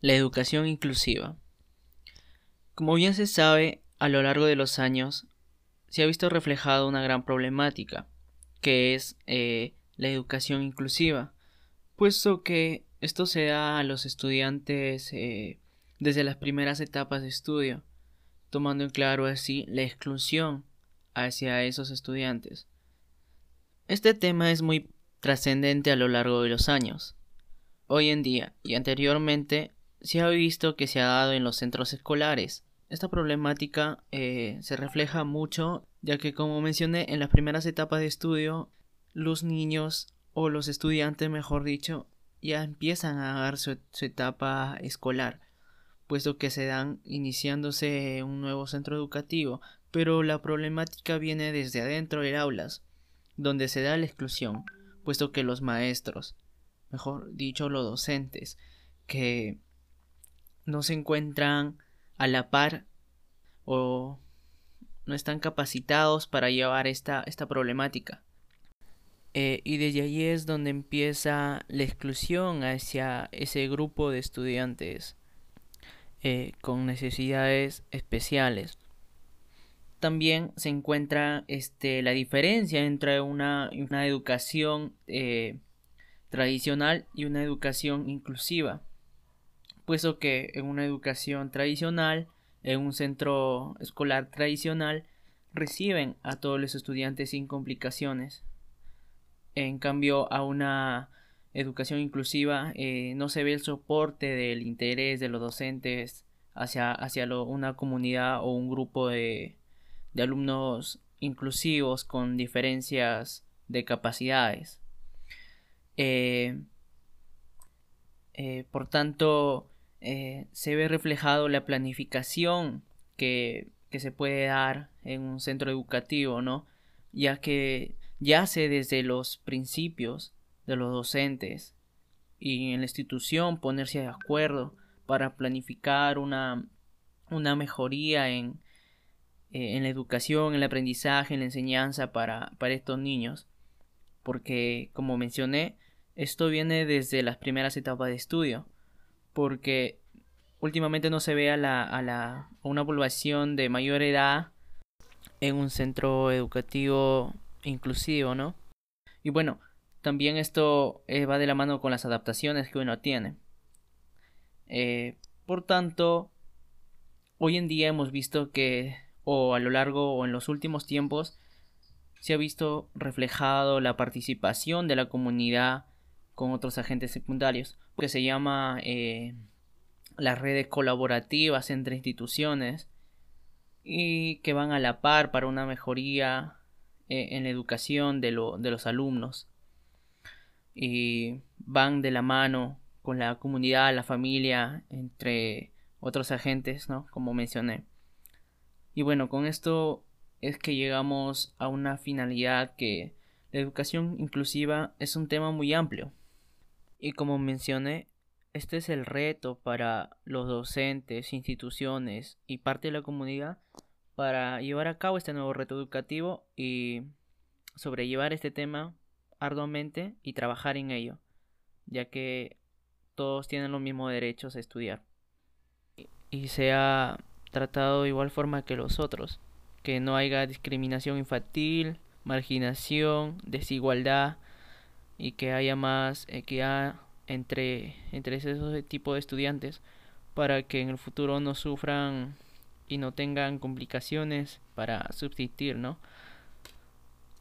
La educación inclusiva. Como bien se sabe, a lo largo de los años se ha visto reflejada una gran problemática, que es eh, la educación inclusiva, puesto que esto se da a los estudiantes eh, desde las primeras etapas de estudio, tomando en claro así la exclusión hacia esos estudiantes. Este tema es muy trascendente a lo largo de los años. Hoy en día y anteriormente se ha visto que se ha dado en los centros escolares. Esta problemática eh, se refleja mucho ya que como mencioné en las primeras etapas de estudio los niños o los estudiantes mejor dicho ya empiezan a dar su, su etapa escolar puesto que se dan iniciándose un nuevo centro educativo pero la problemática viene desde adentro del aulas donde se da la exclusión puesto que los maestros mejor dicho los docentes que no se encuentran a la par o no están capacitados para llevar esta, esta problemática. Eh, y desde allí es donde empieza la exclusión hacia ese grupo de estudiantes eh, con necesidades especiales. También se encuentra este, la diferencia entre una, una educación eh, tradicional y una educación inclusiva puesto que en una educación tradicional, en un centro escolar tradicional, reciben a todos los estudiantes sin complicaciones. En cambio, a una educación inclusiva eh, no se ve el soporte del interés de los docentes hacia, hacia una comunidad o un grupo de, de alumnos inclusivos con diferencias de capacidades. Eh, eh, por tanto, eh, se ve reflejado la planificación que, que, se puede dar en un centro educativo, ¿no? Ya que yace desde los principios de los docentes y en la institución ponerse de acuerdo para planificar una, una mejoría en, eh, en la educación, en el aprendizaje, en la enseñanza para, para estos niños. Porque, como mencioné, esto viene desde las primeras etapas de estudio porque últimamente no se ve a, la, a, la, una población de mayor edad en un centro educativo inclusivo, ¿no? Y bueno, también esto eh, va de la mano con las adaptaciones que uno tiene. Eh, por tanto, hoy en día hemos visto que, o a lo largo o en los últimos tiempos, se ha visto reflejado la participación de la comunidad con otros agentes secundarios que se llama eh, las redes colaborativas entre instituciones y que van a la par para una mejoría eh, en la educación de, de los alumnos y van de la mano con la comunidad, la familia, entre otros agentes, ¿no? Como mencioné. Y bueno, con esto es que llegamos a una finalidad que la educación inclusiva es un tema muy amplio y como mencioné, este es el reto para los docentes, instituciones y parte de la comunidad para llevar a cabo este nuevo reto educativo y sobrellevar este tema arduamente y trabajar en ello, ya que todos tienen los mismos derechos a estudiar. Y se ha tratado de igual forma que los otros, que no haya discriminación infantil, marginación, desigualdad y que haya más equidad entre, entre esos tipos de estudiantes para que en el futuro no sufran y no tengan complicaciones para subsistir, ¿no?